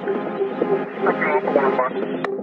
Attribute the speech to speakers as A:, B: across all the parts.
A: Taking off the one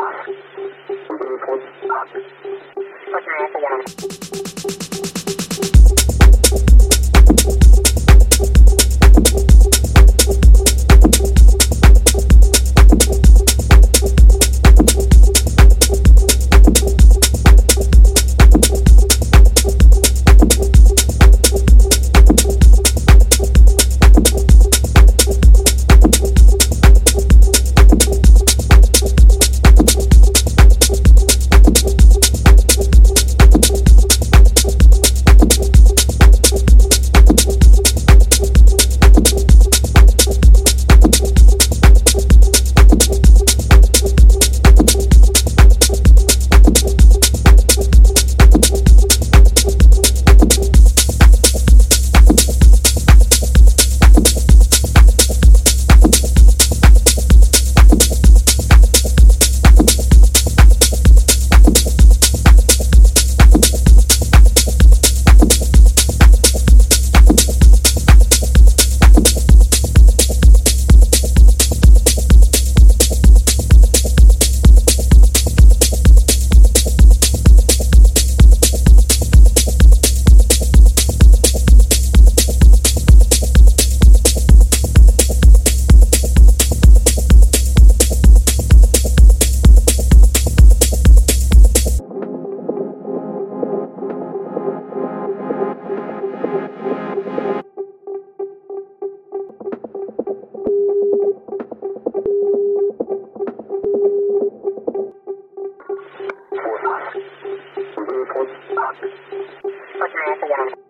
A: Thank you. Thank you.